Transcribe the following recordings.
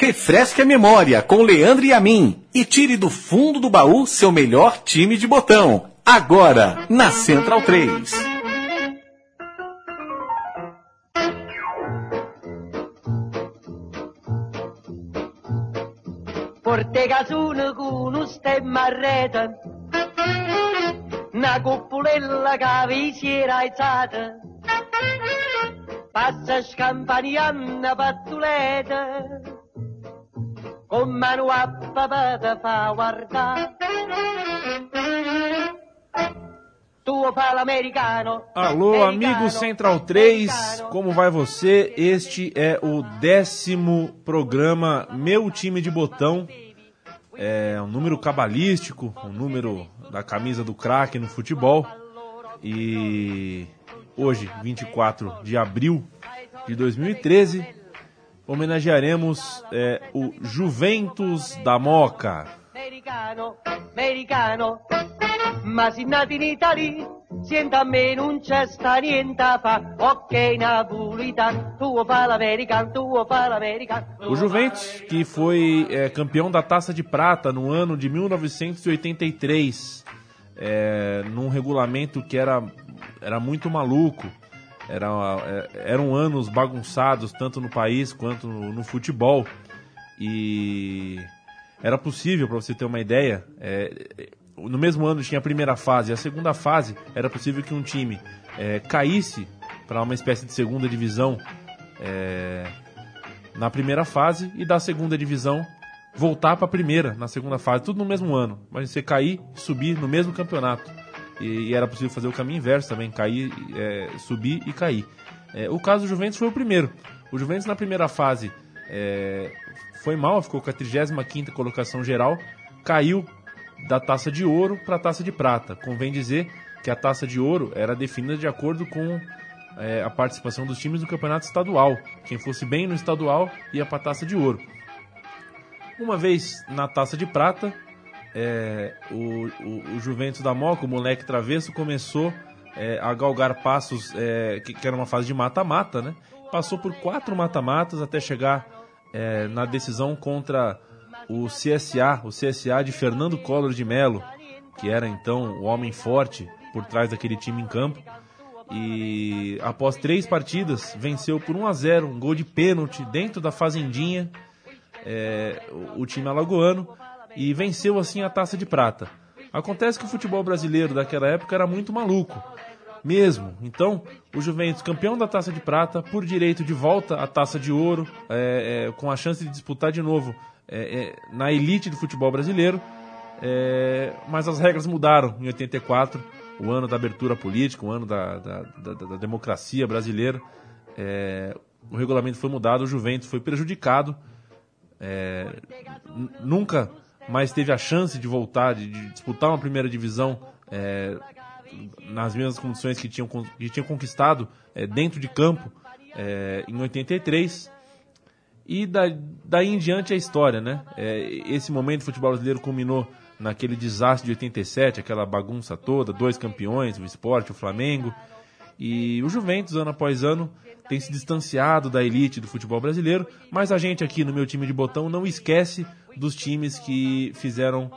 Refresque a memória com Leandro e a mim e tire do fundo do baú seu melhor time de botão. Agora, na Central 3. Portegasuna con un stemma a rete, una cuppolella che vi si era alzata, passa pattuleta, con mano a papà te fa guardare. Tu fala americano. Alô, amigo Central 3, como vai você? Este é o décimo programa Meu Time de Botão. É um número cabalístico, um número da camisa do craque no futebol. E hoje, 24 de abril de 2013, homenagearemos é, o Juventus da Moca. Americano, americano, ma se nati in Italia, senta a me non c'è sta niente a fa, ok napolitano, tu tu. O Juventus, que foi é, campeão da Taça de Prata no ano de 1983, é, num regulamento que era, era muito maluco. Era, é, eram anos bagunçados, tanto no país quanto no, no futebol. E era possível, para você ter uma ideia, é, no mesmo ano tinha a primeira fase a segunda fase, era possível que um time é, caísse para uma espécie de segunda divisão é, na primeira fase e da segunda divisão voltar para a primeira na segunda fase, tudo no mesmo ano. Mas você cair e subir no mesmo campeonato. E, e, era possível fazer o caminho inverso também, cair, é, subir e cair. É, o caso do Juventus foi o primeiro. O Juventus na primeira fase é, foi mal, ficou com a 35 colocação geral, caiu da taça de ouro para a taça de prata. Convém dizer que a taça de ouro era definida de acordo com é, a participação dos times do campeonato estadual. Quem fosse bem no estadual ia para a taça de ouro. Uma vez na taça de prata, é, o, o, o, Juventus da Moca, o moleque travesso, começou é, a galgar passos, é, que, que, era uma fase de mata-mata, né? Passou por quatro mata-matas até chegar é, na decisão contra o CSA, o CSA de Fernando Collor de Mello, que era então o homem forte por trás daquele time em campo. E após três partidas, venceu por 1 a 0 um gol de pênalti dentro da Fazendinha, é, o, o time alagoano, e venceu assim a taça de prata. Acontece que o futebol brasileiro daquela época era muito maluco, mesmo. Então, o Juventus, campeão da taça de prata, por direito de volta à taça de ouro, é, é, com a chance de disputar de novo é, é, na elite do futebol brasileiro, é, mas as regras mudaram em 84, o ano da abertura política, o ano da, da, da, da democracia brasileira. É, o regulamento foi mudado, o Juventus foi prejudicado, nunca mais teve a chance de voltar, de, de disputar uma primeira divisão é, nas mesmas condições que tinham, que tinham conquistado dentro de campo em 83. E da, daí em diante a história, né? É, esse momento do futebol brasileiro culminou naquele desastre de 87, aquela bagunça toda, dois campeões, o esporte, o Flamengo. E o Juventus, ano após ano, tem se distanciado da elite do futebol brasileiro, mas a gente aqui no meu time de botão não esquece dos times que fizeram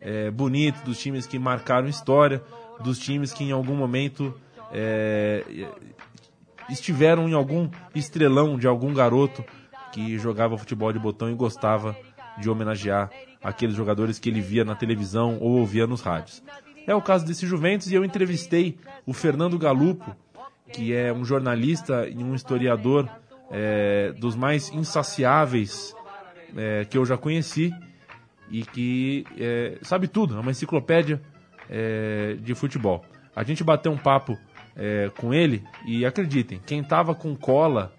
é, bonito, dos times que marcaram história, dos times que em algum momento é, estiveram em algum estrelão de algum garoto que jogava futebol de botão e gostava de homenagear aqueles jogadores que ele via na televisão ou ouvia nos rádios. É o caso desse Juventus e eu entrevistei o Fernando Galupo, que é um jornalista e um historiador é, dos mais insaciáveis é, que eu já conheci e que é, sabe tudo, é uma enciclopédia é, de futebol. A gente bateu um papo é, com ele e acreditem, quem estava com cola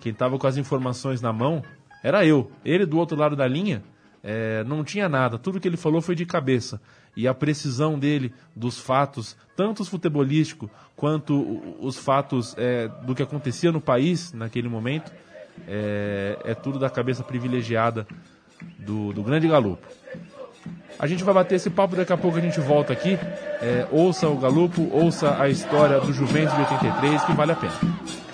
quem estava com as informações na mão era eu. Ele do outro lado da linha é, não tinha nada. Tudo que ele falou foi de cabeça. E a precisão dele dos fatos, tanto os futebolísticos quanto os fatos é, do que acontecia no país naquele momento, é, é tudo da cabeça privilegiada do, do grande Galupo. A gente vai bater esse papo, daqui a pouco a gente volta aqui. É, ouça o Galupo, ouça a história do Juventus de 83, que vale a pena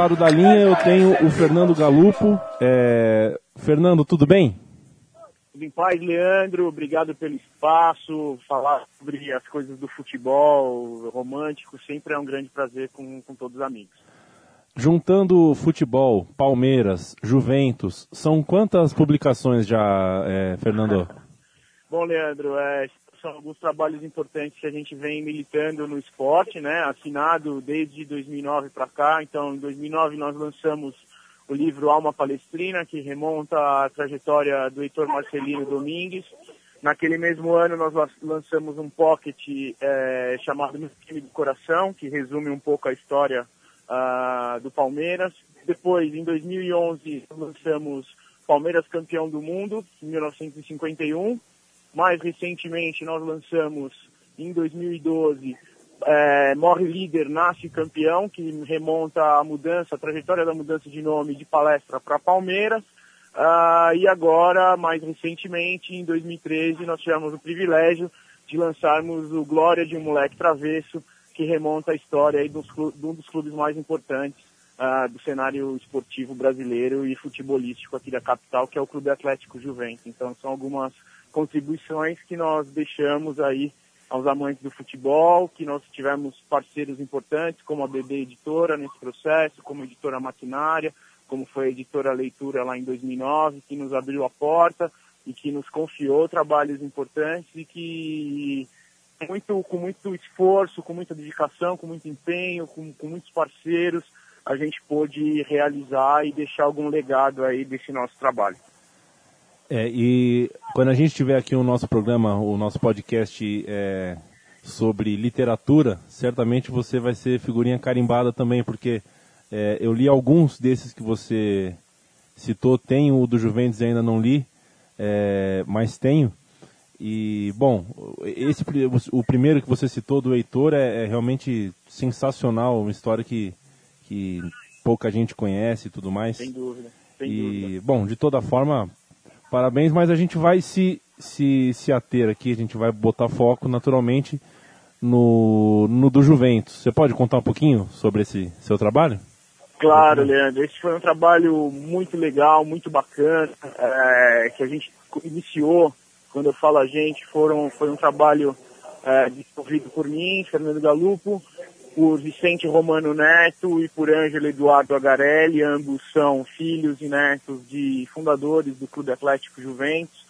lado da linha eu tenho o Fernando Galupo. É... Fernando, tudo bem? Tudo em paz, Leandro. Obrigado pelo espaço. Falar sobre as coisas do futebol romântico sempre é um grande prazer com, com todos os amigos. Juntando futebol, Palmeiras, Juventus, são quantas publicações já, é, Fernando? Bom, Leandro, é, são alguns trabalhos importantes que a gente vem militando no esporte, né? Assinado desde 2009 para cá. Então, em 2009 nós lançamos o livro Alma Palestrina, que remonta à trajetória do Heitor Marcelino Domingues. Naquele mesmo ano nós lançamos um pocket é, chamado Meu Time do Coração, que resume um pouco a história uh, do Palmeiras. Depois, em 2011, lançamos Palmeiras Campeão do Mundo, em 1951. Mais recentemente, nós lançamos, em 2012, é, Morre Líder, Nasce Campeão, que remonta a mudança, a trajetória da mudança de nome de palestra para Palmeiras. Uh, e agora, mais recentemente, em 2013, nós tivemos o privilégio de lançarmos o Glória de um Moleque Travesso, que remonta a história aí dos, de um dos clubes mais importantes uh, do cenário esportivo brasileiro e futebolístico aqui da capital, que é o Clube Atlético Juventus. Então, são algumas contribuições que nós deixamos aí aos amantes do futebol, que nós tivemos parceiros importantes, como a BB Editora nesse processo, como a Editora Maquinária, como foi a Editora Leitura lá em 2009, que nos abriu a porta e que nos confiou trabalhos importantes e que muito, com muito esforço, com muita dedicação, com muito empenho, com, com muitos parceiros, a gente pôde realizar e deixar algum legado aí desse nosso trabalho. É, e quando a gente tiver aqui o nosso programa, o nosso podcast é, sobre literatura, certamente você vai ser figurinha carimbada também, porque é, eu li alguns desses que você citou, tenho o do Juventus ainda não li, é, mas tenho. E, bom, esse, o primeiro que você citou do Heitor é, é realmente sensacional, uma história que, que pouca gente conhece e tudo mais. Sem dúvida. Sem e, dúvida. bom, de toda forma, Parabéns, mas a gente vai se, se, se ater aqui, a gente vai botar foco naturalmente no, no do Juventus. Você pode contar um pouquinho sobre esse seu trabalho? Claro, Leandro. Esse foi um trabalho muito legal, muito bacana, é, que a gente iniciou. Quando eu falo a gente, foram, foi um trabalho é, desenvolvido por mim, Fernando Galupo, por Vicente Romano Neto e por Ângelo Eduardo Agarelli, ambos são filhos e netos de fundadores do Clube Atlético Juventus,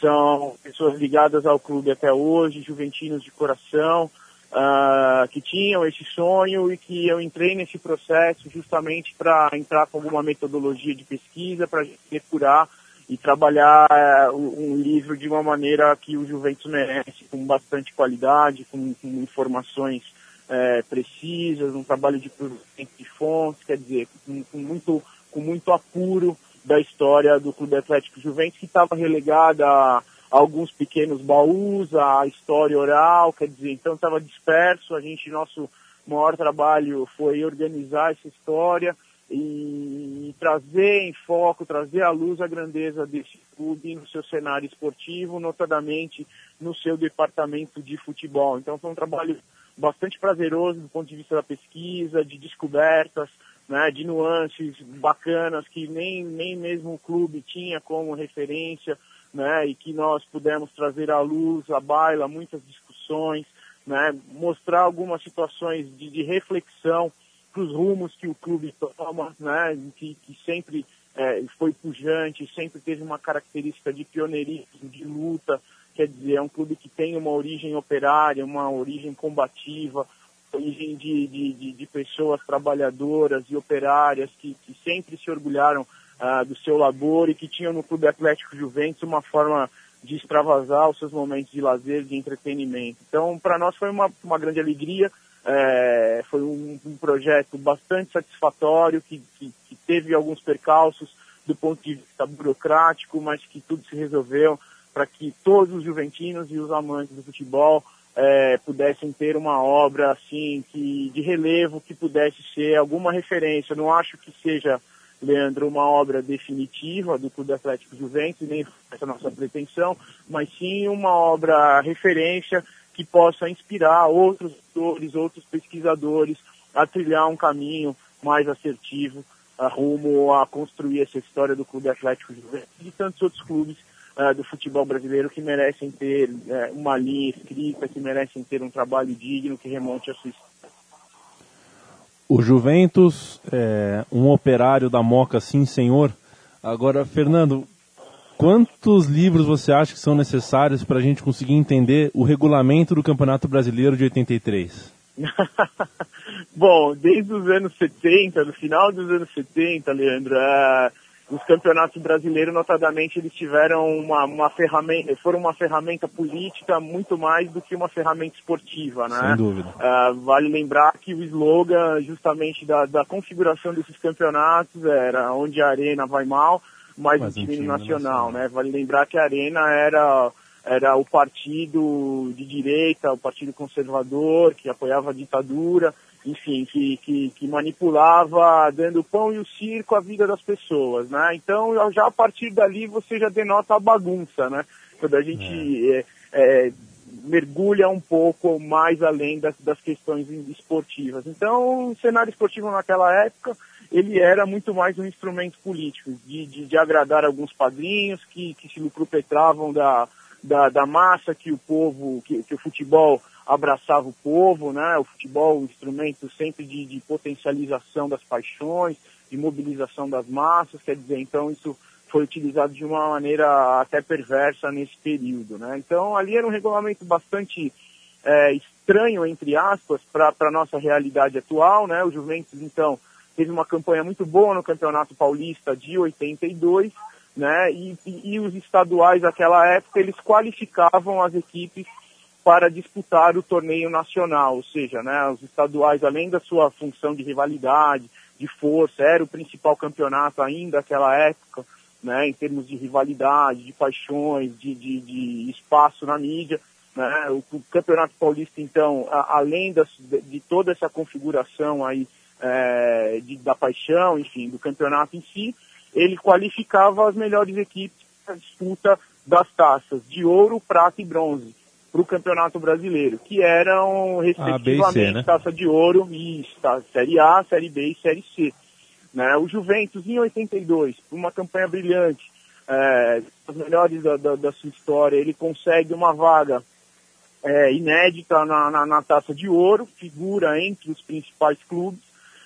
são pessoas ligadas ao clube até hoje, juventinos de coração, uh, que tinham esse sonho e que eu entrei nesse processo justamente para entrar com alguma metodologia de pesquisa, para depurar e trabalhar uh, um livro de uma maneira que o Juventus merece, com bastante qualidade, com, com informações é, precisas, um trabalho de de fontes, quer dizer, com, com, muito, com muito apuro da história do Clube Atlético Juventus, que estava relegada a, a, alguns pequenos baús, a história oral, quer dizer, então estava disperso, a gente, nosso maior trabalho foi organizar essa história e, e trazer em foco, trazer à luz a grandeza desse clube no seu cenário esportivo, notadamente no seu departamento de futebol. Então foi um trabalho bastante prazeroso do ponto de vista da pesquisa, de descobertas, né, de nuances bacanas que nem, nem mesmo o clube tinha como referência, né, e que nós pudemos trazer à luz, à baila, muitas discussões, né, mostrar algumas situações de, de reflexão para os rumos que o clube toma, né, que, que sempre é, foi pujante, sempre teve uma característica de pioneirismo, de luta, quer dizer, é um clube que tem uma origem operária, uma origem combativa, origem de, de, de, pessoas trabalhadoras e operárias que, que sempre se orgulharam ah, do seu labor e que tinham no Clube Atlético Juventus uma forma de extravasar os seus momentos de lazer, de entretenimento. Então, para nós foi uma, uma grande alegria, é, foi um, um, projeto bastante satisfatório, que, que, que teve alguns percalços do ponto de vista burocrático, mas que tudo se resolveu para que todos os juventinos e os amantes do futebol é, pudessem ter uma obra assim que de relevo que pudesse ser alguma referência. não acho que seja Leandro uma obra definitiva do Clube Atlético Juventus, nem essa nossa pretensão, mas sim uma obra referência que possa inspirar outros autores, outros pesquisadores a trilhar um caminho mais assertivo uh, rumo a construir essa história do Clube Atlético Juventus e tantos outros clubes uh, do futebol brasileiro que merecem ter uh, uma linha escrita, que merecem ter um trabalho digno que remonte a sua história. O Juventus, é, um operário da Moca, sim senhor. Agora, Fernando, quantos livros você acha que são necessários para a gente conseguir entender o regulamento do Campeonato Brasileiro de 83? Bom, desde os anos 70, no final dos anos 70, Leandro, os campeonatos brasileiros, notadamente, eles tiveram uma, uma ferramenta, foram uma ferramenta política muito mais do que uma ferramenta esportiva, né? Sem dúvida. É, vale lembrar que o slogan, justamente, da, da configuração desses campeonatos era onde a arena vai mal, mais o time, time nacional, nacional, né? Vale lembrar que a arena era era o partido de direita, o partido conservador, que apoiava a ditadura, enfim, que, que, que, manipulava, dando pão e o circo à vida das pessoas, né? Então, já a partir dali você já denota a bagunça, né? Quando a gente é. É, é, mergulha um pouco mais além das, das questões esportivas. Então, o cenário esportivo naquela época, ele era muito mais um instrumento político, de, de, de agradar alguns padrinhos que, que se lucrupetravam da, da, da massa que o povo, que, que, o futebol abraçava o povo, né? O futebol, um instrumento sempre de, de potencialização das paixões, de mobilização das massas, quer dizer, então isso foi utilizado de uma maneira até perversa nesse período, né? Então ali era um regulamento bastante é, estranho, entre aspas, para a nossa realidade atual, né? O Juventus, então, teve uma campanha muito boa no Campeonato Paulista de 82, né? E, e, e, os estaduais naquela época eles qualificavam as equipes para disputar o torneio nacional, ou seja, né, os estaduais além da sua função de rivalidade, de força, era o principal campeonato ainda naquela época, né, em termos de rivalidade, de paixões, de, de, de espaço na mídia, né, o, o, Campeonato Paulista então, a, além das, de, toda essa configuração aí é, de, da paixão, enfim, do campeonato em si, ele qualificava as melhores equipes para a disputa das taças de ouro, prata e bronze para o Campeonato Brasileiro, que eram respectivamente C, né? taça de ouro e Série A, Série B e Série C. Né? O Juventus, em 82, uma campanha brilhante, é, as melhores da, da, da, sua história, ele consegue uma vaga é, inédita na, na, na taça de ouro, figura entre os principais clubes,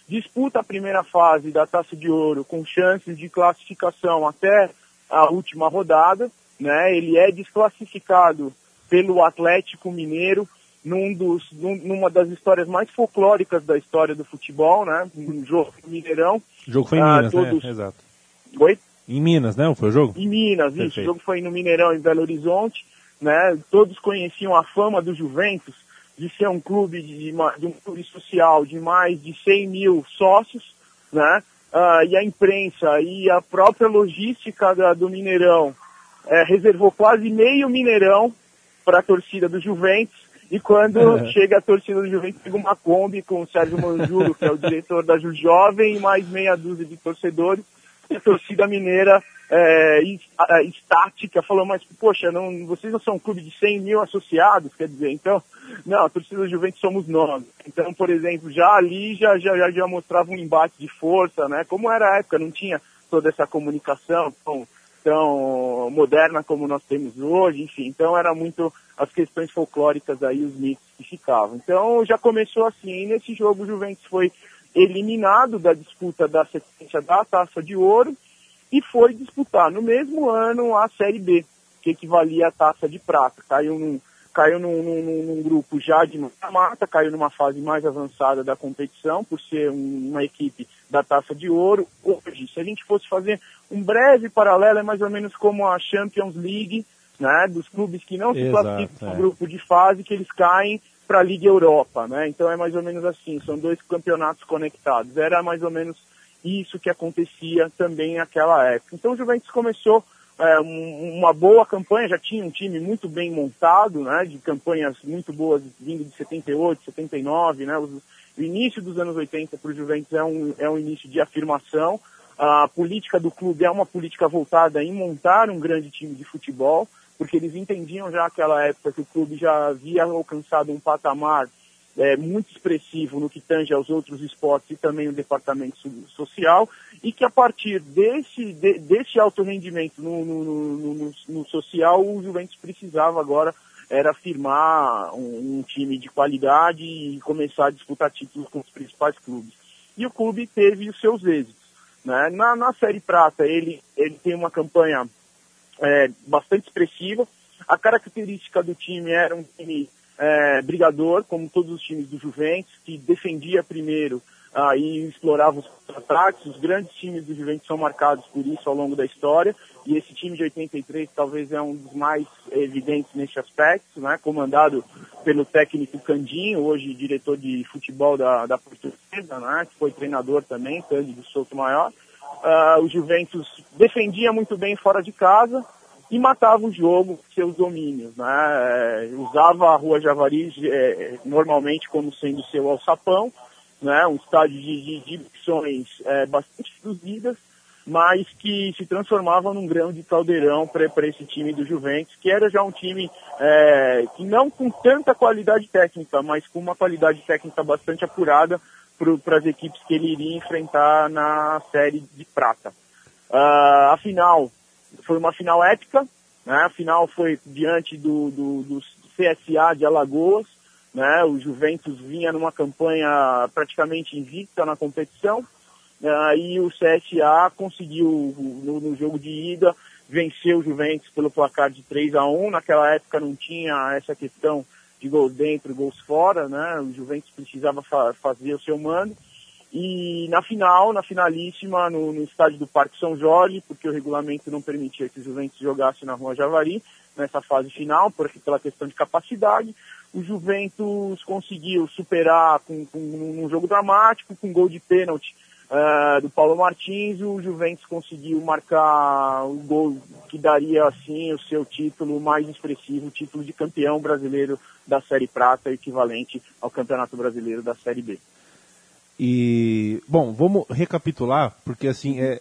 disputa a primeira fase da Taça de Ouro com chances de classificação até a última rodada, né? Ele é desclassificado pelo Atlético Mineiro num dos, num, numa das histórias mais folclóricas da história do futebol, né? Um jogo no Mineirão. O jogo foi em ah, Minas, né? todos... né? Exato. Oi? Em Minas, né? Foi o jogo? Em Minas, Perfeito. isso. O jogo foi no Mineirão, em Belo Horizonte, né? Todos conheciam a fama do Juventus, de ser um clube de, de um clube social de mais de 100 mil sócios, né? Uh, e a imprensa e a própria logística da, do Mineirão é, reservou quase meio Mineirão para a torcida do Juventus. E quando uhum. chega a torcida do Juventus, pega uma Kombi com o Sérgio Manjuro, que é o diretor da Ju Jovem, e mais meia dúzia de torcedores. E a torcida mineira é, estática, falou, mas poxa, não, vocês não são um clube de 100 mil associados, quer dizer, então, não, a torcida do Juventus somos nós. Então, por exemplo, já ali já, já, já mostrava um embate de força, né? Como era a época, não tinha toda essa comunicação tão, tão moderna como nós temos hoje, enfim, então era muito as questões folclóricas aí, os mitos que ficavam. Então já começou assim, nesse jogo o Juventus foi eliminado da disputa da sequência da Taça de Ouro, e foi disputar no mesmo ano a Série B, que equivalia à taça de prata. Caiu num, caiu num, num, num grupo já de mata, caiu numa fase mais avançada da competição, por ser um, uma equipe da taça de ouro. Hoje, se a gente fosse fazer um breve paralelo, é mais ou menos como a Champions League, né, dos clubes que não se Exato, classificam no é. grupo de fase, que eles caem para a Liga Europa, né? Então é mais ou menos assim, são dois campeonatos conectados. Era mais ou menos isso que acontecia também naquela época. Então o Juventus começou é, uma boa campanha, já tinha um time muito bem montado, né, de campanhas muito boas vindo de 78, 79, né, o início dos anos 80 para o Juventus é um, é um início de afirmação, a política do clube é uma política voltada em montar um grande time de futebol, porque eles entendiam já naquela época que o clube já havia alcançado um patamar é, muito expressivo no que tange aos outros esportes e também o departamento social, e que a partir desse, de, desse alto rendimento no, no, no, no, social, o Juventus precisava agora era firmar um, um, time de qualidade e começar a disputar títulos com os principais clubes. E o clube teve os seus êxitos. Né? Na, na Série Prata, ele, ele tem uma campanha é, bastante expressiva. A característica do time era um time é, brigador, como todos os times do Juventus, que defendia primeiro ah, e explorava os ataques. Os grandes times do Juventus são marcados por isso ao longo da história. E esse time de 83 talvez é um dos mais evidentes nesse aspecto, né? comandado pelo técnico Candinho, hoje diretor de futebol da, da Portuguesa, né? que foi treinador também, Cândido Souto Maior. Uh, o Juventus defendia muito bem fora de casa, e matava o jogo com seus domínios. Né? É, usava a Rua Javari é, normalmente como sendo seu alçapão, né? um estádio de, opções é, bastante reduzidas, mas que se transformava num grão de caldeirão para esse time do Juventus, que era já um time é, que não com tanta qualidade técnica, mas com uma qualidade técnica bastante apurada para as equipes que ele iria enfrentar na série de prata. Uh, afinal, foi uma final épica, né? A final foi diante do, do, do CSA de Alagoas, né? O Juventus vinha numa campanha praticamente invicta na competição, uh, e o CSA conseguiu, no, no, jogo de ida, vencer o Juventus pelo placar de 3 a 1 Naquela época não tinha essa questão de gols dentro, gols fora, né? O Juventus precisava fa fazer o seu mando. E na final, na finalíssima, no, no, estádio do Parque São Jorge, porque o regulamento não permitia que o Juventus jogasse na Rua Javari, nessa fase final, por, pela questão de capacidade, o Juventus conseguiu superar com, com um jogo dramático, com um gol de pênalti uh, do Paulo Martins, o Juventus conseguiu marcar o gol que daria, assim, o seu título mais expressivo, o título de campeão brasileiro da Série Prata, equivalente ao Campeonato Brasileiro da Série B. E, bom, vamos recapitular, porque assim, é,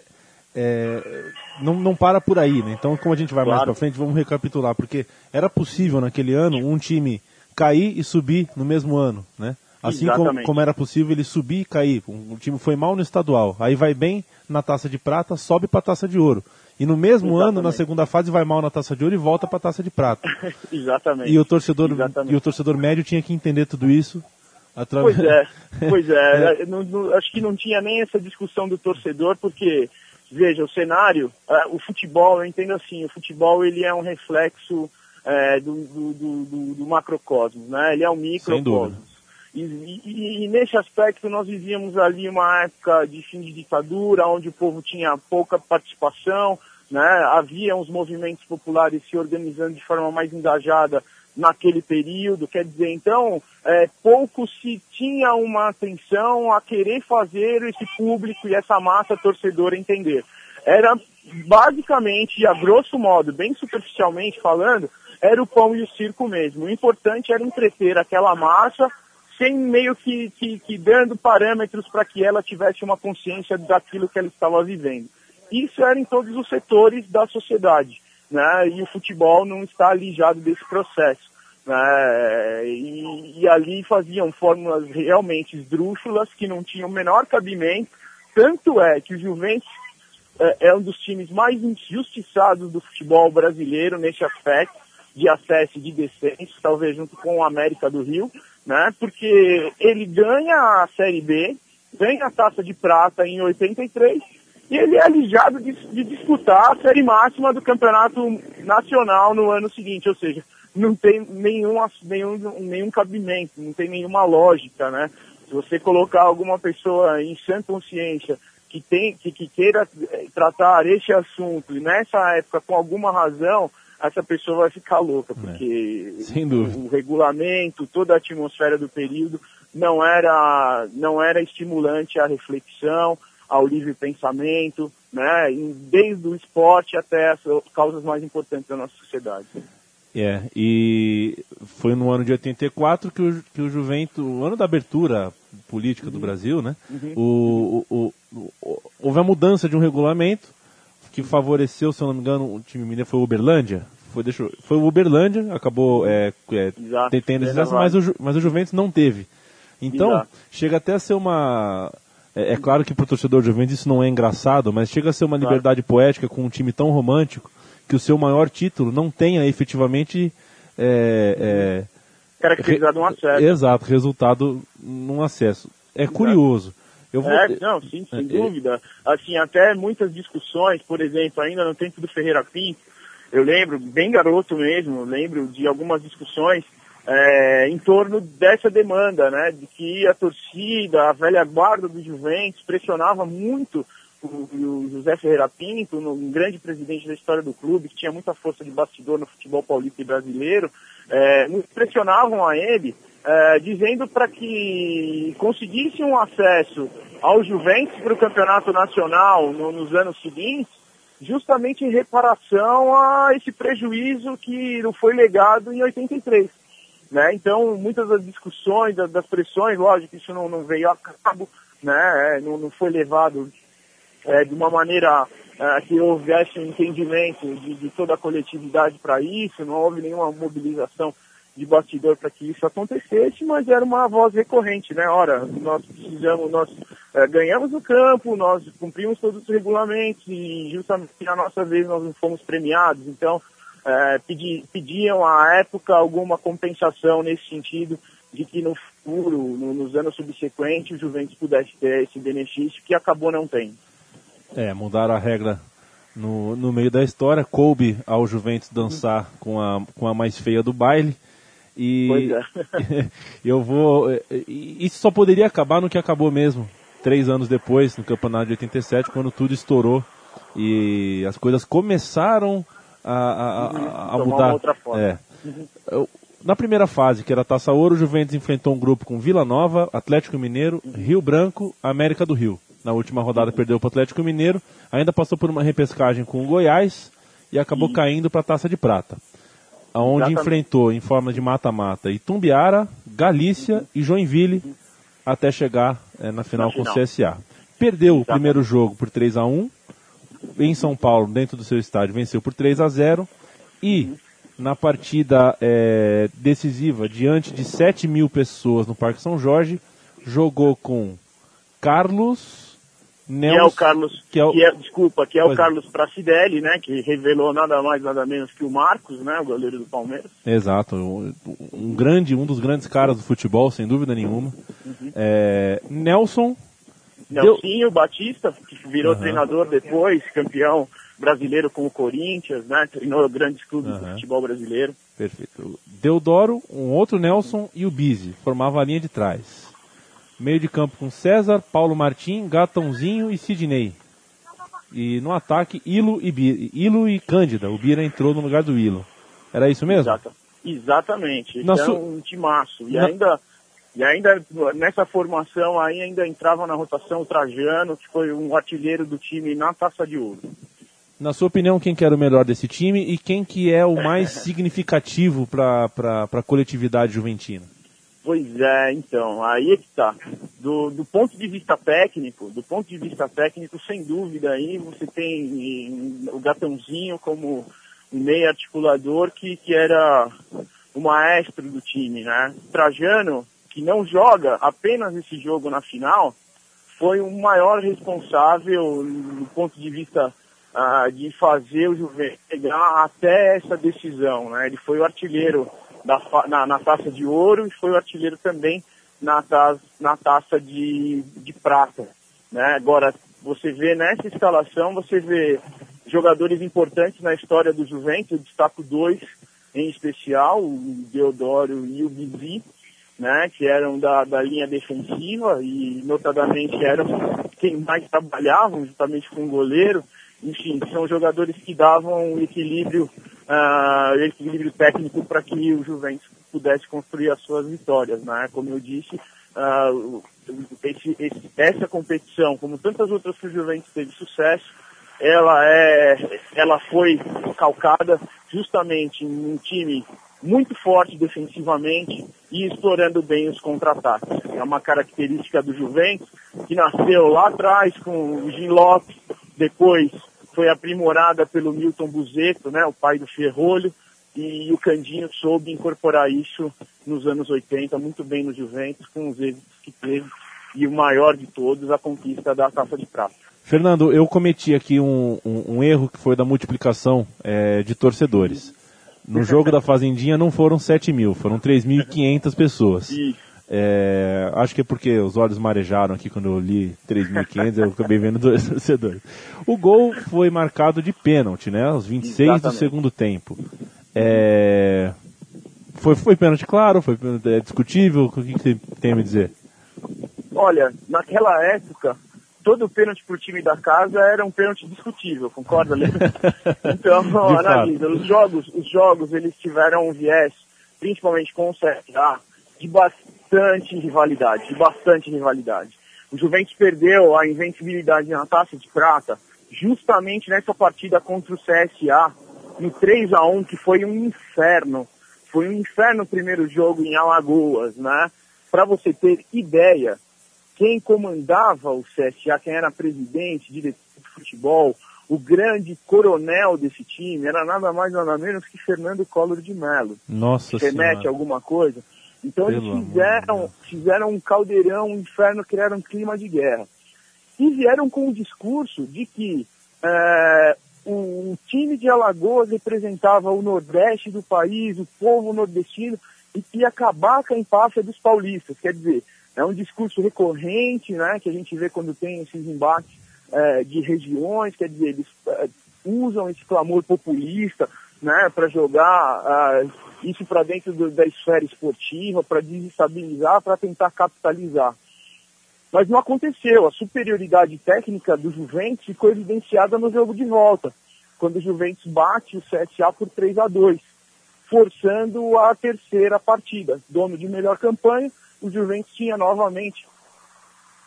é, não, não para por aí, né? Então, como a gente vai claro. mais pra frente, vamos recapitular, porque era possível naquele ano um time cair e subir no mesmo ano, né? Assim como, como, era possível ele subir e cair. Um, time foi mal no estadual, aí vai bem na taça de prata, sobe para a taça de ouro. E no mesmo Exatamente. ano, na segunda fase, vai mal na taça de ouro e volta para a taça de prata. Exatamente. E o torcedor Exatamente. e o torcedor médio tinha que entender tudo isso Através... Pois é, pois é. é. Não, não, acho que não tinha nem essa discussão do torcedor, porque, veja, o cenário, uh, o futebol, eu entendo assim, o futebol ele é um reflexo é, do, do, do, do, macrocosmos, né? Ele é um microcosmos. E, e, e, nesse aspecto nós vivíamos ali uma época de fim de ditadura, onde o povo tinha pouca participação, né? Havia uns movimentos populares se organizando de forma mais engajada naquele período. Quer dizer, então, é, pouco se tinha uma atenção a querer fazer esse público e essa massa torcedora entender. Era basicamente, a grosso modo, bem superficialmente falando, era o pão e o circo mesmo. O importante era entreter aquela massa sem meio que, que, que dando parâmetros para que ela tivesse uma consciência daquilo que ela estava vivendo. Isso era em todos os setores da sociedade. Né? E o futebol não está alijado desse processo. Né? E, e, ali faziam fórmulas realmente esdrúxulas que não tinham o menor cabimento. Tanto é que o Juventus é, é um dos times mais injustiçados do futebol brasileiro nesse aspecto de acesso e de descenso, talvez junto com o América do Rio, né? Porque ele ganha a Série B, ganha a Taça de Prata em 83 e ele é alijado de, de disputar a série máxima do Campeonato Nacional no ano seguinte, ou seja, não tem nenhum, nenhum, nenhum cabimento, não tem nenhuma lógica, né? Se você colocar alguma pessoa em sã consciência que, tem, que, que queira eh, tratar este assunto e nessa época com alguma razão, essa pessoa vai ficar louca, é. porque é. o, o, regulamento, toda a atmosfera do período não era, não era estimulante à reflexão, ao livre pensamento, né? desde o esporte até as causas mais importantes da nossa sociedade. É, e foi no ano de 84 que o, que o Juventus, o ano da abertura política uhum. do Brasil, né? Uhum. O, o, o, houve a mudança de um regulamento que favoreceu, se eu não me engano, o time mineiro foi o Uberlândia. Foi, deixa, foi o Uberlândia, acabou é, é, tendo esse mas o, mas o Juventus não teve. Então, Exato. chega até a ser uma. É, é claro que para o torcedor Juventus isso não é engraçado, mas chega a ser uma Claro. liberdade poética com um time tão romântico que o seu maior título não tenha efetivamente. É, Caracterizado um é, acesso. Exato, resultado num acesso. É curioso. Eu vou, É, não, sim, sem É, dúvida. Assim, até muitas discussões, por exemplo, ainda no tempo do Ferreira Pinto, eu lembro, bem garoto mesmo, lembro de algumas discussões é, em torno dessa demanda, né, de que a torcida, a velha guarda do Juventus pressionava muito o, o José Ferreira Pinto, um grande presidente da história do clube, que tinha muita força de bastidor no futebol paulista e brasileiro, é, muito pressionavam a ele, é, dizendo para que conseguisse um acesso ao Juventus para o campeonato nacional no- nos anos seguintes, justamente em reparação a esse prejuízo que não foi legado em 83. Né? Então, muitas das discussões, das, das pressões, lógico, isso não, não veio a cabo, né? É, não, não foi levado é, de uma maneira é, que houvesse um entendimento de, de toda a coletividade para isso, não houve nenhuma mobilização de bastidor para que isso acontecesse, mas era uma voz recorrente, né? Ora, nós precisamos, nós é, ganhamos o campo, nós cumprimos todos os regulamentos e justamente na nossa vez nós não fomos premiados, então é, pedi- pediam à época alguma compensação nesse sentido de que no futuro, no- nos anos subsequentes, o Juventus pudesse ter esse benefício que acabou não tendo. É, mudaram a regra no, no meio da história. Coube ao Juventus dançar com a, com a mais feia do baile. E Pois é. eu vou. Isso só poderia acabar no que acabou mesmo. Três anos depois, no campeonato de 87, quando tudo estourou e as coisas começaram a, a, a- uma mudar. outra forma. É. Na primeira fase, que era a Taça Ouro, o Juventus enfrentou um grupo com Vila Nova, Atlético Mineiro, Rio Branco, América do Rio. Na última rodada perdeu para o Atlético Mineiro, ainda passou por uma repescagem com o Goiás e acabou caindo para a Taça de Prata. Onde Exatamente. enfrentou em forma de mata-mata Itumbiara, Galícia e Joinville até chegar eh, na final Na com o. CSA. Perdeu o primeiro jogo por 3 a 1 em São Paulo, dentro do seu estádio, venceu por 3 a 0 e na partida eh, decisiva, diante de 7 mil pessoas no Parque São Jorge, jogou com Carlos, Que é o Nelson, Carlos, que é o- que é- desculpa, que é Pois o é. Carlos Pracidelli, né, que revelou nada mais nada menos que o Marcos, né, o goleiro do Palmeiras. Exato, um, grande, um dos grandes caras do futebol, sem dúvida nenhuma. É, Nelson, Deu- Nelsinho Batista, que virou treinador depois, campeão brasileiro com o Corinthians, né, treinou grandes clubes do Aham. futebol brasileiro. perfeito. Deodoro, um outro Nelson e o Bizi, formava a linha de trás. Meio de campo com César, Paulo Martim, Gatãozinho e Sidney. E no ataque, Ilo e, Bi- Ilo e Cândida. O Bira entrou no lugar do Ilo. Era isso mesmo? Exata- exatamente. Esse é su- um timaço. E Na- ainda, e ainda nessa formação aí ainda entrava na rotação o Trajano, que foi um artilheiro do time na taça de ouro. Na sua opinião, quem que era o melhor desse time e quem que é o mais significativo para a coletividade juventina? Pois é, então, aí é que tá. Do, do ponto de vista técnico, do ponto de vista técnico, sem dúvida aí você tem eh, o Gatãozinho como um meio articulador que, que era o maestro do time, né? Trajano, que não joga apenas esse jogo na final, foi o maior responsável do ponto de vista ah, de fazer o Juventus chegar até essa decisão, né? Ele foi o artilheiro da na, na taça de ouro e foi o artilheiro também na, ta- na taça de, de prata, né? Agora, você vê nessa escalação, você vê jogadores importantes na história do Juventus, destaco dois em especial, o Deodoro e o Bizi, né, que eram da, da linha defensiva e notadamente eram quem mais trabalhavam justamente com o goleiro. Enfim, são jogadores que davam um equilíbrio, ah, equilíbrio técnico para que o Juventus pudesse construir as suas vitórias, né? Como eu disse, o- esse- esse- essa competição, como tantas outras que o Juventus teve sucesso, ela é, ela foi calcada justamente em um time muito forte defensivamente e explorando bem os contra-ataques. É uma característica do Juventus que nasceu lá atrás com o Gin Lopes, depois foi aprimorada pelo Milton Buzeto, né, o pai do Ferrolho, e o Candinho soube incorporar isso nos anos 80 muito bem no Juventus, com os êxitos que teve, e o maior de todos, a conquista da Taça de Prata. Fernando, eu cometi aqui um, um, um erro que foi da multiplicação é, de torcedores. No jogo da Fazendinha não foram 7 mil, foram 3.500 pessoas. É, acho que é porque os olhos marejaram aqui quando eu li 3.500, eu acabei vendo dois torcedores. O gol foi marcado de pênalti, né? Aos 26 Exatamente. do segundo tempo. É, foi, foi pênalti claro? Foi é discutível? O que, que você tem a me dizer? Olha, naquela época, todo pênalti pro time da casa era um pênalti discutível, concorda, Então, analisa, os jogos, os jogos, eles tiveram um viés, principalmente com o CSA, de bastante rivalidade, de bastante rivalidade. O Juventus perdeu a invencibilidade na taça de prata justamente nessa partida contra o CSA, no 3 a 1 que foi um inferno. Foi um inferno o primeiro jogo em Alagoas, né? Para você ter ideia, quem comandava o CSA, quem era presidente, diretor de futebol, o grande coronel desse time era nada mais nada menos que Fernando Collor de Mello. Nossa Remete alguma coisa? Então Pelo eles fizeram, fizeram um caldeirão, um inferno, criaram um clima de guerra. E vieram com o discurso de que é, o, o time de Alagoas representava o Nordeste do país, o povo nordestino, e que ia acabar com a empáfia dos paulistas. Quer dizer, é um discurso recorrente, né, que a gente vê quando tem esses embates é, de regiões, quer dizer, eles é, usam esse clamor populista, né, para jogar uh, isso para dentro do, da esfera esportiva, para desestabilizar, para tentar capitalizar. Mas não aconteceu. A superioridade técnica do Juventus ficou evidenciada no jogo de volta, quando o Juventus bate o CSA por 3 a 2 forçando a terceira partida. Dono de melhor campanha, o Juventus tinha novamente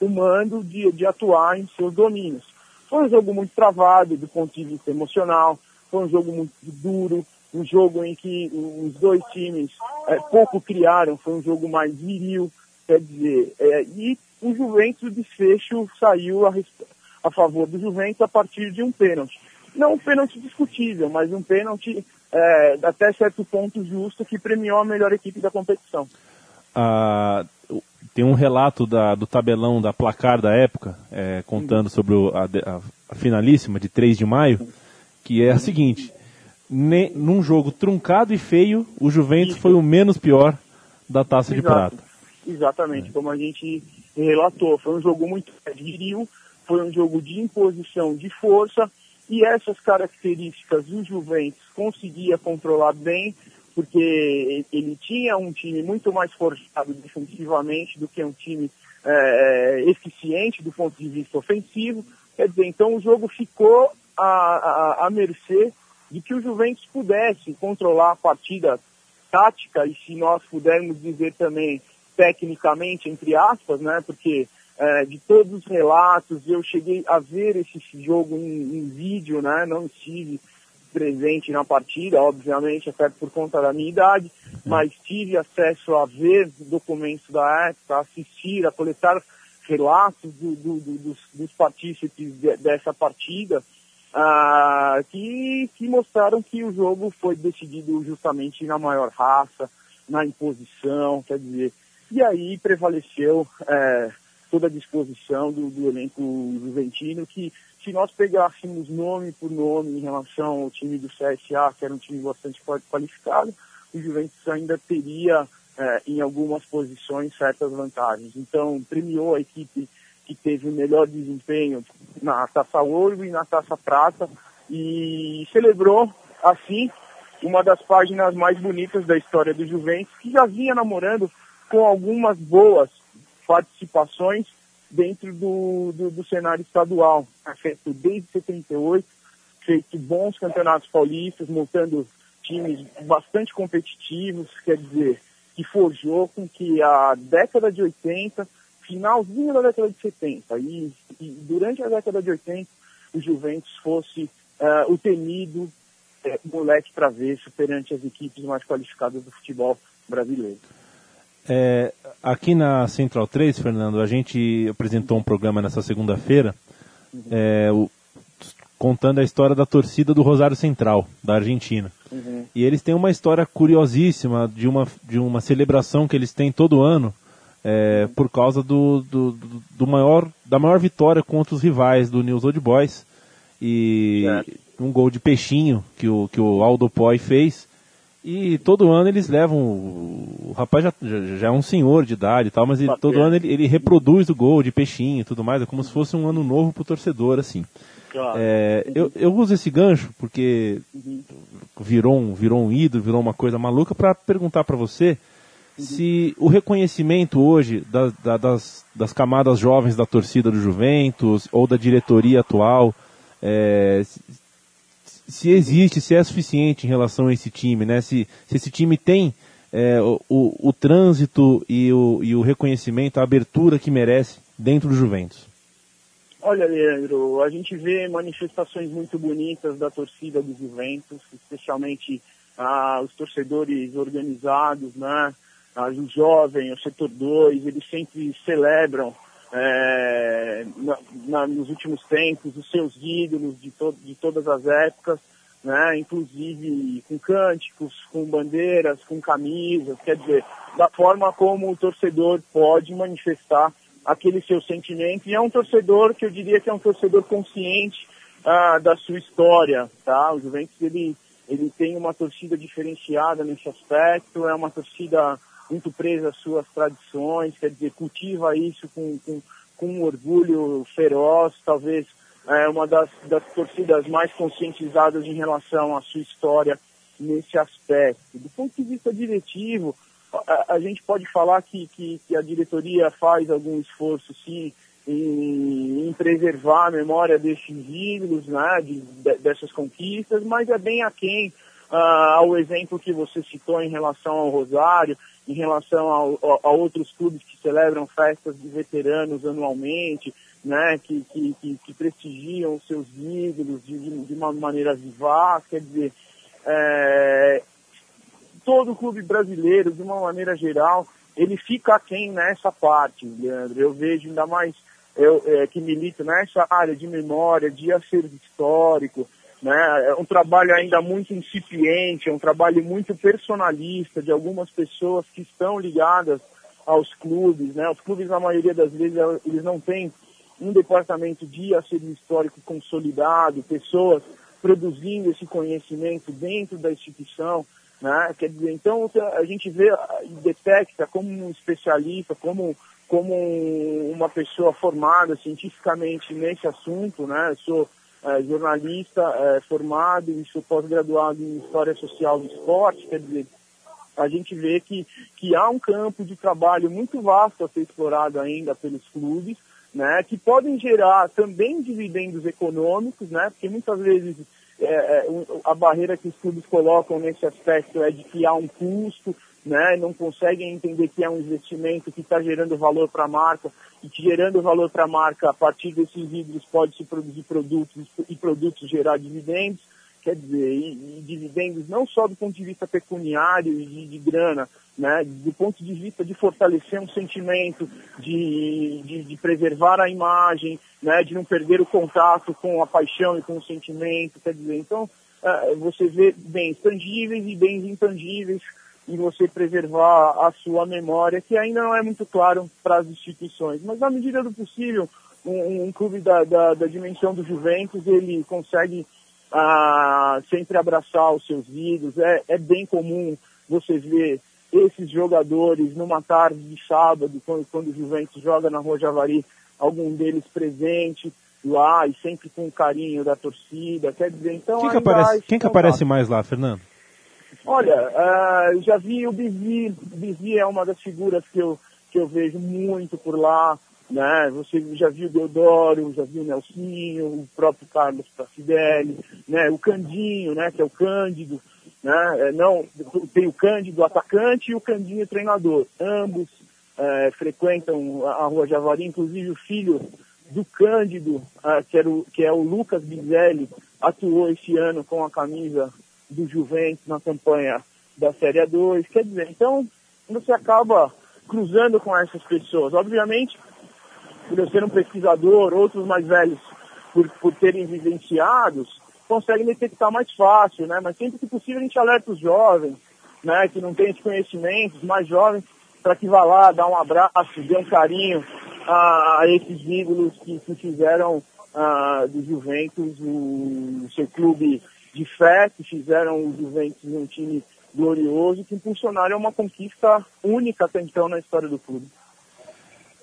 o mando de, de atuar em seus domínios. Foi um jogo muito travado do ponto de vista emocional, foi um jogo muito duro, um jogo em que os dois times é, pouco criaram, foi um jogo mais viril, quer dizer, é, e o Juventus, o desfecho saiu a, a, favor do Juventus a partir de um pênalti. Não um pênalti discutível, mas um pênalti é, até certo ponto justo que premiou a melhor equipe da competição. Ah, tem um relato da, do tabelão da placar da época, é, contando sobre o, a, a, a, finalíssima de 3 de maio, que é a seguinte ne, num jogo truncado e feio, o Juventus Isso. foi o menos pior da Taça Exato. de Prata. Exatamente, é. como a gente relatou. Foi um jogo muito viril, foi um jogo de imposição de força, e essas características o Juventus conseguia controlar bem, porque ele tinha um time muito mais forjado defensivamente do que um time é, eficiente do ponto de vista ofensivo. Quer dizer, então o jogo ficou à, à, à mercê de que o Juventus pudesse controlar a partida tática e se nós pudermos dizer também tecnicamente, entre aspas, né? Porque é, de todos os relatos eu cheguei a ver esse jogo em, em, vídeo, né? Não estive presente na partida, obviamente, até por conta da minha idade, mas tive acesso a ver documentos da época, assistir, a coletar relatos do, do, do, dos, dos partícipes de, dessa partida ah, que, que mostraram que o jogo foi decidido justamente na maior raça, na imposição, quer dizer, e aí prevaleceu é, toda a disposição do, do elenco juventino, que se nós pegássemos nome por nome em relação ao time do CSA, que era um time bastante qualificado, o Juventus ainda teria é, em algumas posições certas vantagens. Então, premiou a equipe que teve o melhor desempenho na Taça Ouro e na Taça Prata e celebrou, assim, uma das páginas mais bonitas da história do Juventus, que já vinha namorando com algumas boas participações dentro do, do, do cenário estadual, feito desde 78, feito bons campeonatos paulistas, montando times bastante competitivos, quer dizer, que forjou com que a década de 80 finalzinho da década de 70 e, e durante a década de 80 o Juventus fosse uh, o temido uh, moleque travesso perante as equipes mais qualificadas do futebol brasileiro. É, aqui na Central 3, Fernando, a gente apresentou um programa nessa segunda-feira uhum. é, contando a história da torcida do Rosário Central, da Argentina. Uhum. E eles têm uma história curiosíssima de uma, de uma celebração que eles têm todo ano é, por causa do, do, do, maior, da maior vitória contra os rivais do News Old Boys. E certo. um gol de peixinho que o, que o Aldo Poi fez. E todo ano eles levam. O rapaz já, já, já é um senhor de idade e tal, mas ele, todo ano ele, ele, reproduz o gol de peixinho e tudo mais. É como se fosse um ano novo pro torcedor, assim. Claro. É, eu, eu uso esse gancho porque uhum. virou, um, virou um ídolo, virou uma coisa maluca, para perguntar para você. Se o reconhecimento hoje da, da, das, das camadas jovens da torcida do Juventus ou da diretoria atual. É, se existe, se é suficiente em relação a esse time, né? Se, se esse time tem é, o, o, o, trânsito e o, e o reconhecimento, a abertura que merece dentro do Juventus. Olha, Leandro, a gente vê manifestações muito bonitas da torcida do Juventus, especialmente ah, os torcedores organizados, né? Ah, o jovem, o setor 2, eles sempre celebram é, na, na, nos últimos tempos, os seus ídolos de, to, de todas as épocas, né, inclusive com cânticos, com bandeiras, com camisas, quer dizer, da forma como o torcedor pode manifestar aquele seu sentimento. E é um torcedor que eu diria que é um torcedor consciente ah, da sua história, tá? O Juventus, ele, ele tem uma torcida diferenciada nesse aspecto, é uma torcida muito presa às suas tradições, quer dizer, cultiva isso com, com, com um orgulho feroz, talvez é uma das, das torcidas mais conscientizadas em relação à sua história nesse aspecto. Do ponto de vista diretivo, a, a gente pode falar que, que, que, a diretoria faz algum esforço, sim, em, em preservar a memória desses ídolos, né, de, de, dessas conquistas, mas é bem aquém uh, ao exemplo que você citou em relação ao Rosário, em relação ao, a, a, outros clubes que celebram festas de veteranos anualmente, né, que, que, que, que prestigiam seus ídolos de, de, uma maneira vivaz, quer dizer, é, todo clube brasileiro, de uma maneira geral, ele fica aquém nessa parte, Leandro. Eu vejo ainda mais eu, é, que milito nessa área de memória, de acervo histórico, né? É um trabalho ainda muito incipiente, é um trabalho muito personalista de algumas pessoas que estão ligadas aos clubes, né? Os clubes, na maioria das vezes, eles não têm um departamento de acervo histórico consolidado, pessoas produzindo esse conhecimento dentro da instituição, né? Quer dizer, então a gente vê e detecta como um especialista, como como uma pessoa formada cientificamente nesse assunto, né? Eu sou é, jornalista é, formado e sou pós-graduado em História Social do Esporte, quer dizer, a gente vê que, que há um campo de trabalho muito vasto a ser explorado ainda pelos clubes, né, que podem gerar também dividendos econômicos, né, porque muitas vezes é, é, a barreira que os clubes colocam nesse aspecto é de que há um custo, né, não conseguem entender que é um investimento que está gerando valor para a marca e que gerando valor para a marca, a partir desses vidros pode-se produzir produtos e produtos gerar dividendos, quer dizer, e, e, dividendos não só do ponto de vista pecuniário e de, de, grana, né, do ponto de vista de fortalecer um sentimento, de, de, de, preservar a imagem, né, de não perder o contato com a paixão e com o sentimento, quer dizer, então uh, você vê bens tangíveis e bens intangíveis e você preservar a sua memória, que ainda não é muito claro para as instituições. Mas na medida do possível, um, um clube da, da, da, dimensão do Juventus, ele consegue ah, sempre abraçar os seus ídolos. É, é bem comum você ver esses jogadores numa tarde de sábado, quando, quando o Juventus joga na Rua Javari, algum deles presente lá e sempre com carinho da torcida. Quer dizer, então. Quem que aparece, quem que aparece mais lá, Fernando? Olha, uh, já vi o Bizi, o Bizi é uma das figuras que eu, que eu vejo muito por lá, né? Você já viu Deodoro, já viu Nelsinho, o próprio Carlos Pracidelli, né? O Candinho, né? Que é o Cândido, né? É, não, tem o Cândido atacante e o Candinho treinador. Ambos é, frequentam a Rua Javari, inclusive o filho do Cândido, uh, que, o, que é o Lucas Bizelli, atuou esse ano com a camisa do Juventus na campanha da Série A2. Quer dizer, então você acaba cruzando com essas pessoas. Obviamente, por eu ser um pesquisador, outros mais velhos por, por terem vivenciados, consegue detectar mais fácil, né? Mas sempre que possível a gente alerta os jovens, né? Que não têm esse conhecimento, os mais jovens, para que vá lá, dar um abraço, dê um carinho a, a esses ídolos que, que fizeram uh, do Juventus o, o seu clube de fé, que fizeram o Juventus um time glorioso, que impulsionaram uma conquista única até então na história do clube.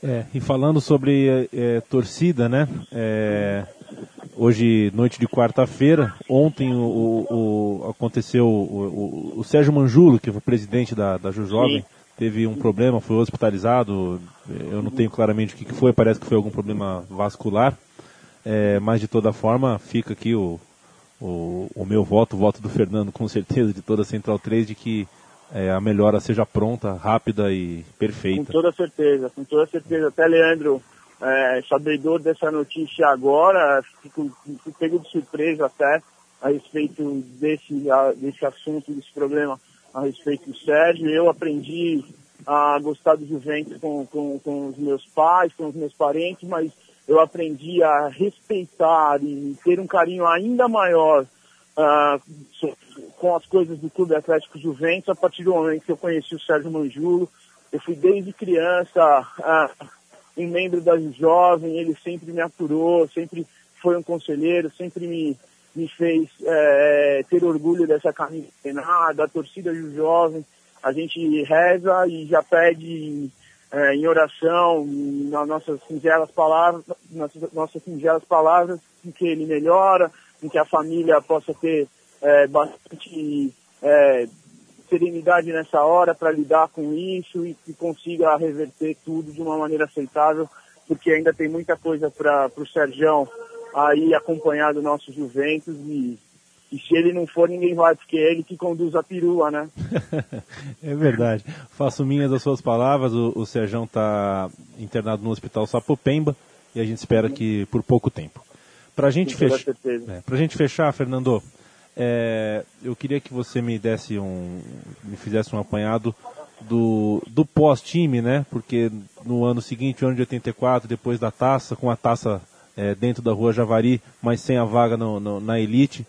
É, e falando sobre é, torcida, né? É, hoje, noite de quarta-feira, ontem o, o, aconteceu o, o, Sérgio Manjulo, que foi presidente da, da Jovem, teve um problema, foi hospitalizado. Eu não tenho claramente o que foi, parece que foi algum problema vascular. É, mas de toda forma, fica aqui o, o, o meu voto, o voto do Fernando, com certeza, de toda a Central 3, de que é, a melhora seja pronta, rápida e perfeita. Com toda certeza, com toda certeza. Até Leandro, é, sabedor dessa notícia agora, fico, fico pego de surpresa até a respeito desse, a, desse assunto, desse problema a respeito do Sérgio. Eu aprendi a gostar do Juventus com, com, com os meus pais, com os meus parentes, mas eu aprendi a respeitar e ter um carinho ainda maior uh, com as coisas do Clube Atlético Juventus a partir do momento que eu conheci o Sérgio Manjulo. Eu fui desde criança um membro da jovem, ele sempre me aturou, sempre foi um conselheiro, sempre me, me fez é, ter orgulho dessa camisa da torcida do jovem. A gente reza e já pede é, em oração, nas nossas singelas palavras, nossas, nossas singelas palavras, que ele melhora, em que a família possa ter é, bastante é, serenidade nessa hora para lidar com isso e que consiga reverter tudo de uma maneira aceitável, porque ainda tem muita coisa para o Sergião aí acompanhar do nosso Juventus e, e se ele não for, ninguém vai, porque é ele que conduz a perua, né? é verdade. Faço minhas as suas palavras, o, o Serjão está internado no Hospital Sapopemba e a gente espera que por pouco tempo. Para a gente, fech... é, gente fechar, Fernando, é, eu queria que você me desse um, me fizesse um apanhado do, do pós-time, né? Porque no ano seguinte, o ano de 84, depois da taça, com a taça é, dentro da rua Javari, mas sem a vaga no, no, na elite,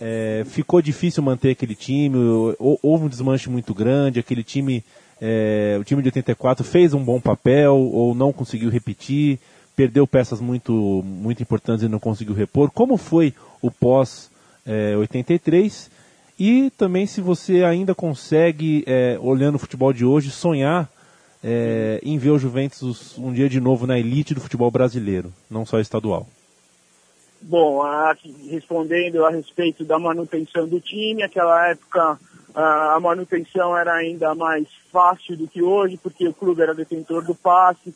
é, ficou difícil manter aquele time, houve um desmanche muito grande, aquele time, é, o time de 84 fez um bom papel ou não conseguiu repetir perdeu peças muito, muito importantes e não conseguiu repor. Como foi o pós é, 83? E também se você ainda consegue, é, olhando o futebol de hoje, sonhar é, em ver o Juventus um dia de novo na elite do futebol brasileiro, não só estadual. Bom, a, respondendo a respeito da manutenção do time, aquela época a, a manutenção era ainda mais fácil do que hoje, porque o clube era detentor do passe,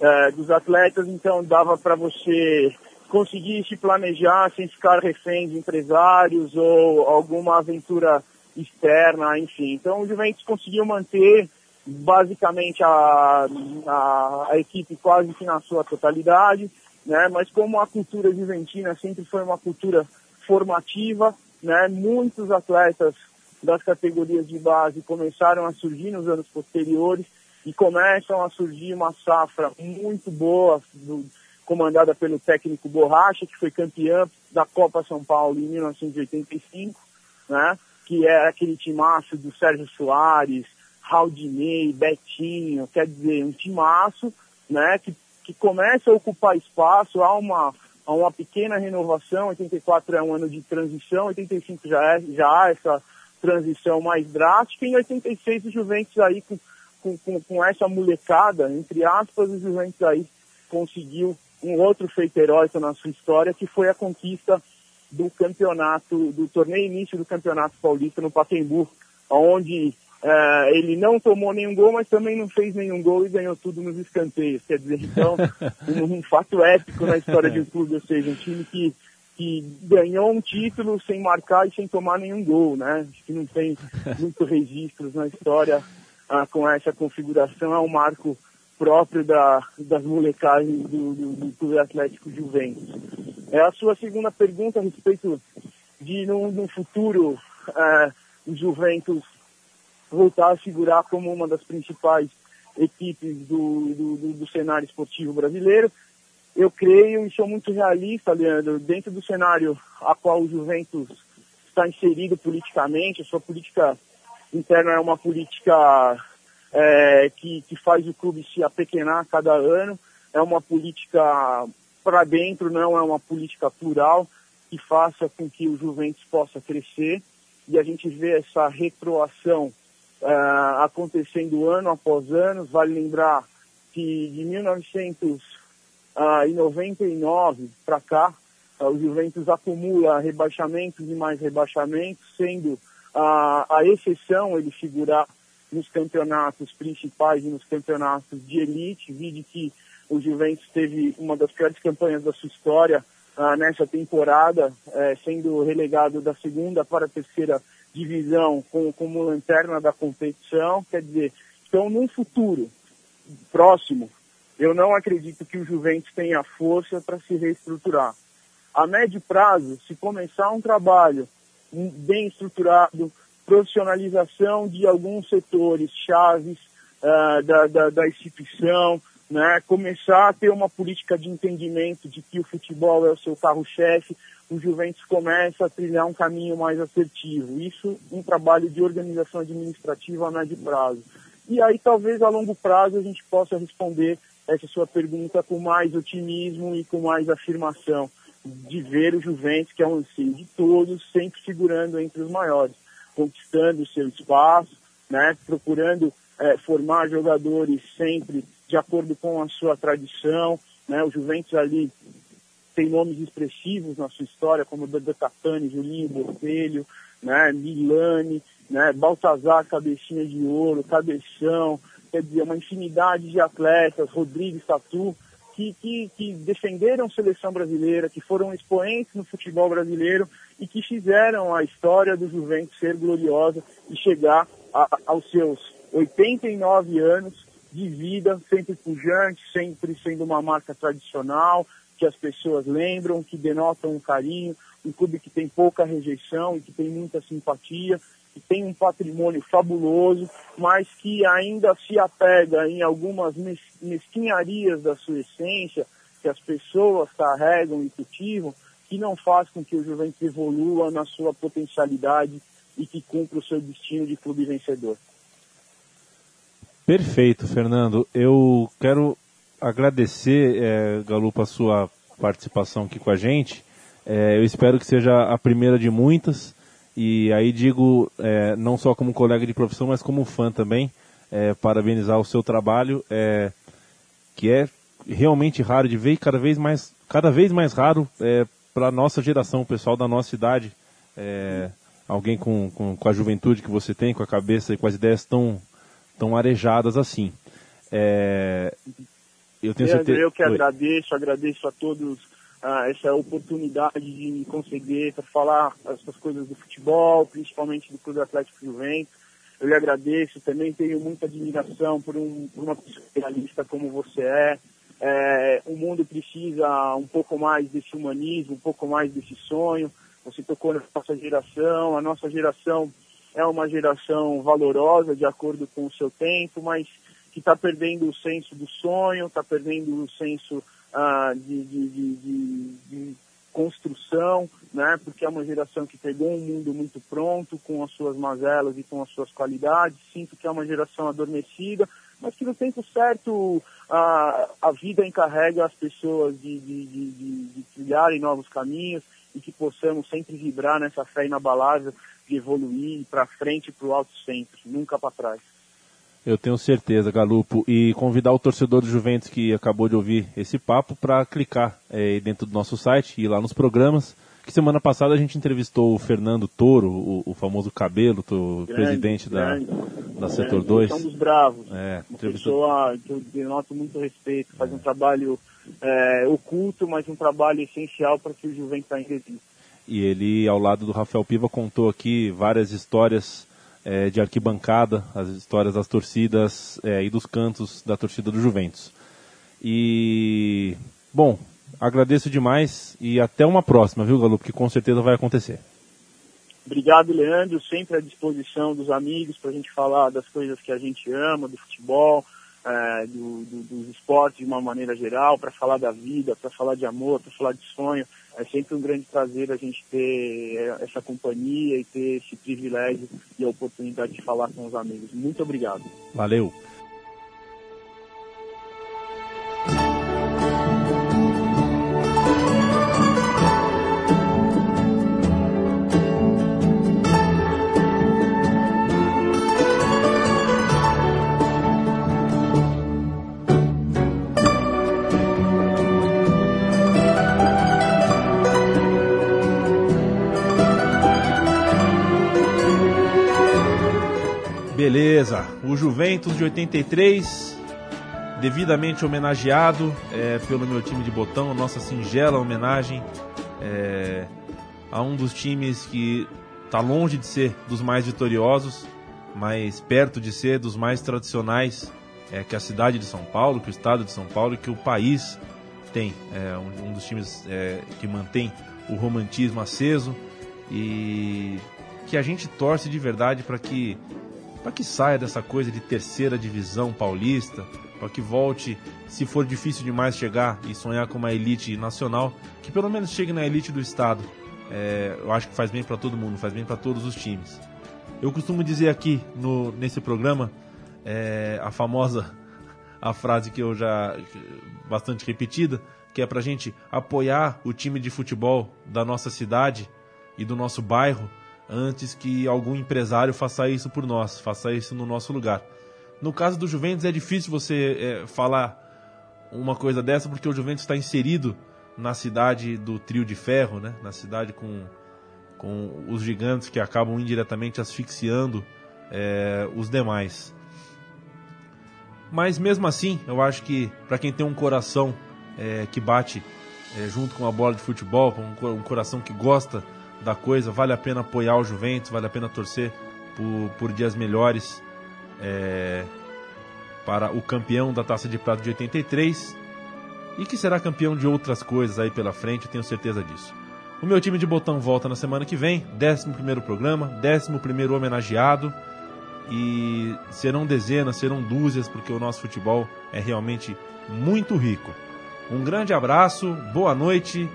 é, dos atletas, então dava para você conseguir se planejar sem ficar refém de empresários ou alguma aventura externa, enfim. Então o Juventus conseguiu manter basicamente a, a, a equipe quase que na sua totalidade, né? Mas como a cultura juventina sempre foi uma cultura formativa, né? Muitos atletas das categorias de base começaram a surgir nos anos posteriores e começam a surgir uma safra muito boa, do, comandada pelo técnico Borracha, que foi campeão da Copa São Paulo em 1985, né? que é aquele timaço do Sérgio Soares, Raudinei, Betinho, quer dizer, um timaço né? que, que começa a ocupar espaço, há uma, há uma pequena renovação, 84 é um ano de transição, 85 já, é, já há essa transição mais drástica, e em 86 o Juventus aí com com, com, com essa molecada, entre aspas, o Juventus aí conseguiu um outro feito heróico na sua história, que foi a conquista do campeonato, do torneio início do campeonato paulista no Pacaembu, onde uh, ele não tomou nenhum gol, mas também não fez nenhum gol e ganhou tudo nos escanteios. Quer dizer, então, um, um fato épico na história de um clube, ou seja, um time que, que ganhou um título sem marcar e sem tomar nenhum gol, né? Acho que não tem muitos registros na história ah, com essa configuração é um marco próprio da, das molecagens do, do, do Clube Atlético Juventus. É a sua segunda pergunta a respeito de, no, futuro, é, o Juventus voltar a figurar como uma das principais equipes do, do, do, do cenário esportivo brasileiro. eu creio e sou muito realista, Leandro, dentro do cenário a qual o Juventus está inserido politicamente, a sua política interna é uma política é, que, que faz o clube se apequenar a cada ano, é uma política para dentro, não é uma política plural que faça com que o Juventus possa crescer e a gente vê essa retroação uh, acontecendo ano após ano. Vale lembrar que de 1999 para cá, uh, o Juventus acumula rebaixamentos e mais rebaixamentos, sendo uh, a exceção ele figurar nos campeonatos principais e nos campeonatos de elite, vide que o Juventus teve uma das piores campanhas da sua história ah, nessa temporada, eh, sendo relegado da segunda para a terceira divisão com, como lanterna da competição. Quer dizer, então num futuro próximo, eu não acredito que o Juventus tenha força para se reestruturar. A médio prazo, se começar um trabalho bem estruturado, profissionalização de alguns setores chaves uh, da, da, da instituição, né, começar a ter uma política de entendimento de que o futebol é o seu carro-chefe, o Juventus começa a trilhar um caminho mais assertivo. Isso um trabalho de organização administrativa a médio prazo. E aí talvez a longo prazo a gente possa responder essa sua pergunta com mais otimismo e com mais afirmação de ver o Juventus, que é um anseio de todos, sempre figurando entre os maiores, conquistando o seu espaço, né, procurando é, formar jogadores sempre de acordo com a sua tradição. Né? O Juventus ali tem nomes expressivos na sua história, como Dada Catani, Julinho Botelho, né? Milani, né? Baltazar, Cabecinha de Ouro, Cabeção, quer dizer, uma infinidade de atletas, Rodrigues Tatu, que, que, que defenderam a seleção brasileira, que foram expoentes no futebol brasileiro e que fizeram a história do Juventus ser gloriosa e chegar a, aos seus 89 anos de vida, sempre pujante, sempre sendo uma marca tradicional, que as pessoas lembram, que denotam um carinho, um clube que tem pouca rejeição e que tem muita simpatia, que tem um patrimônio fabuloso, mas que ainda se apega em algumas mesquinharias da sua essência, que as pessoas carregam e cultivam, que não faz com que o Juventus evolua na sua potencialidade e que cumpra o seu destino de clube vencedor. Perfeito, Fernando. Eu quero agradecer, é, Galupa, a sua participação aqui com a gente. É, eu espero que seja a primeira de muitas. E aí digo, é, não só como colega de profissão, mas como fã também, é, parabenizar o seu trabalho, é, que é realmente raro de ver e cada vez mais, cada vez mais raro é, para a nossa geração, o pessoal da nossa idade. É, alguém com, com, com a juventude que você tem, com a cabeça e com as ideias tão tão arejadas assim. É, eu tenho certeza. Eu que agradeço, agradeço a todos ah, essa oportunidade de para falar essas coisas do futebol, principalmente do Clube Atlético Juventus. Eu lhe agradeço, também tenho muita admiração por, um, por uma especialista como você é. é. O mundo precisa um pouco mais desse humanismo, um pouco mais desse sonho. Você tocou na nossa geração, a nossa geração é uma geração valorosa de acordo com o seu tempo, mas que está perdendo o senso do sonho, está perdendo o senso ah, de, de, de, de, construção, né? porque é uma geração que pegou um mundo muito pronto, com as suas mazelas e com as suas qualidades. Sinto que é uma geração adormecida, mas que no tempo certo a, a vida encarrega as pessoas de, de, de, de trilharem novos caminhos e que possamos sempre vibrar nessa fé inabalável de evoluir para frente para o alto sempre, nunca para trás. Eu tenho certeza, Galupo. E convidar o torcedor do Juventus que acabou de ouvir esse papo para clicar é, dentro do nosso site e ir lá nos programas. Que semana passada a gente entrevistou o Fernando Toro, o, o famoso Cabelo, o presidente grande, da, da Setor 2. São dos bravos. É, uma pessoa que eu denoto muito respeito, faz um trabalho é, oculto, mas um trabalho essencial para que o Juventus ainda exista e ele, ao lado do Rafael Piva, contou aqui várias histórias é, de arquibancada, as histórias das torcidas é, e dos cantos da torcida do Juventus. E, bom, agradeço demais e até uma próxima, viu, Galo? Que com certeza vai acontecer. Obrigado, Leandro. Sempre à disposição dos amigos para a gente falar das coisas que a gente ama, do futebol, é, do, do, dos esportes de uma maneira geral, para falar da vida, para falar de amor, para falar de sonho. É sempre um grande prazer a gente ter essa companhia e ter esse privilégio e a oportunidade de falar com os amigos. Muito obrigado. Valeu. Beleza, o Juventus de 83, devidamente homenageado é, pelo meu time de botão, nossa singela homenagem é, a um dos times que está longe de ser dos mais vitoriosos, mas perto de ser dos mais tradicionais é, que a cidade de São Paulo, que o estado de São Paulo e que o país tem. É um, um dos times é, que mantém o romantismo aceso e que a gente torce de verdade para que para que saia dessa coisa de terceira divisão paulista, para que volte, se for difícil demais chegar e sonhar com uma elite nacional, que pelo menos chegue na elite do estado. É, eu acho que faz bem para todo mundo, faz bem para todos os times. Eu costumo dizer aqui no, nesse programa é, a famosa a frase que eu já bastante repetida, que é para gente apoiar o time de futebol da nossa cidade e do nosso bairro antes que algum empresário faça isso por nós, faça isso no nosso lugar. No caso do Juventus é difícil você é, falar uma coisa dessa porque o Juventus está inserido na cidade do trio de ferro, né? na cidade com, com os gigantes que acabam indiretamente asfixiando é, os demais. Mas mesmo assim, eu acho que para quem tem um coração é, que bate é, junto com a bola de futebol, um, um coração que gosta da coisa, vale a pena apoiar o Juventus, vale a pena torcer por, por dias melhores é, para o campeão da Taça de Prata de 83 e que será campeão de outras coisas aí pela frente, eu tenho certeza disso. O meu time de botão volta na semana que vem, 11 programa, 11 homenageado e serão dezenas, serão dúzias, porque o nosso futebol é realmente muito rico. Um grande abraço, boa noite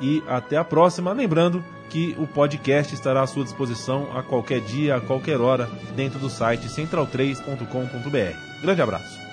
e até a próxima. Lembrando que o podcast estará à sua disposição a qualquer dia, a qualquer hora, dentro do site central3.com.br. Grande abraço.